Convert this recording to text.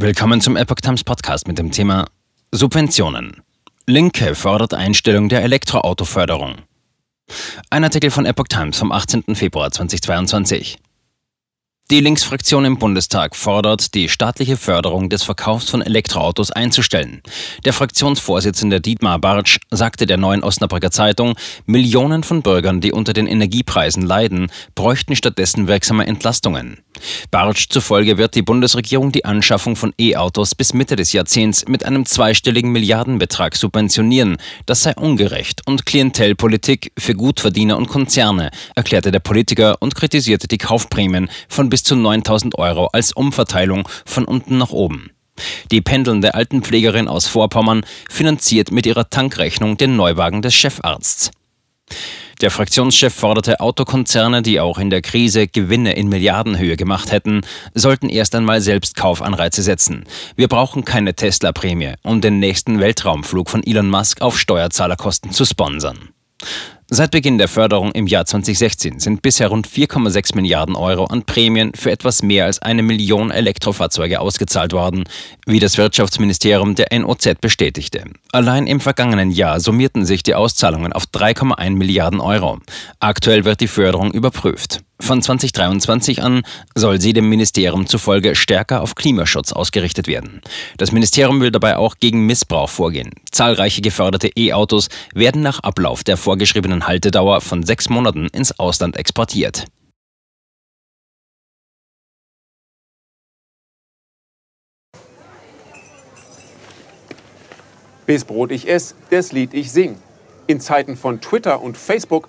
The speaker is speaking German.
Willkommen zum Epoch Times Podcast mit dem Thema Subventionen. Linke fordert Einstellung der Elektroautoförderung. Ein Artikel von Epoch Times vom 18. Februar 2022. Die Linksfraktion im Bundestag fordert, die staatliche Förderung des Verkaufs von Elektroautos einzustellen. Der Fraktionsvorsitzende Dietmar Bartsch sagte der neuen Osnabrücker Zeitung, Millionen von Bürgern, die unter den Energiepreisen leiden, bräuchten stattdessen wirksame Entlastungen. Bartsch zufolge wird die Bundesregierung die Anschaffung von E-Autos bis Mitte des Jahrzehnts mit einem zweistelligen Milliardenbetrag subventionieren. Das sei ungerecht und Klientelpolitik für Gutverdiener und Konzerne, erklärte der Politiker und kritisierte die Kaufprämien von bis bis zu 9000 Euro als Umverteilung von unten nach oben. Die pendelnde Altenpflegerin aus Vorpommern finanziert mit ihrer Tankrechnung den Neuwagen des Chefarzts. Der Fraktionschef forderte Autokonzerne, die auch in der Krise Gewinne in Milliardenhöhe gemacht hätten, sollten erst einmal selbst Kaufanreize setzen. Wir brauchen keine Tesla-Prämie, um den nächsten Weltraumflug von Elon Musk auf Steuerzahlerkosten zu sponsern. Seit Beginn der Förderung im Jahr 2016 sind bisher rund 4,6 Milliarden Euro an Prämien für etwas mehr als eine Million Elektrofahrzeuge ausgezahlt worden, wie das Wirtschaftsministerium der NOZ bestätigte. Allein im vergangenen Jahr summierten sich die Auszahlungen auf 3,1 Milliarden Euro. Aktuell wird die Förderung überprüft. Von 2023 an soll sie dem Ministerium zufolge stärker auf Klimaschutz ausgerichtet werden. Das Ministerium will dabei auch gegen Missbrauch vorgehen. Zahlreiche geförderte E-Autos werden nach Ablauf der vorgeschriebenen Haltedauer von sechs Monaten ins Ausland exportiert. Bis Brot ich ess, das Lied ich sing. In Zeiten von Twitter und Facebook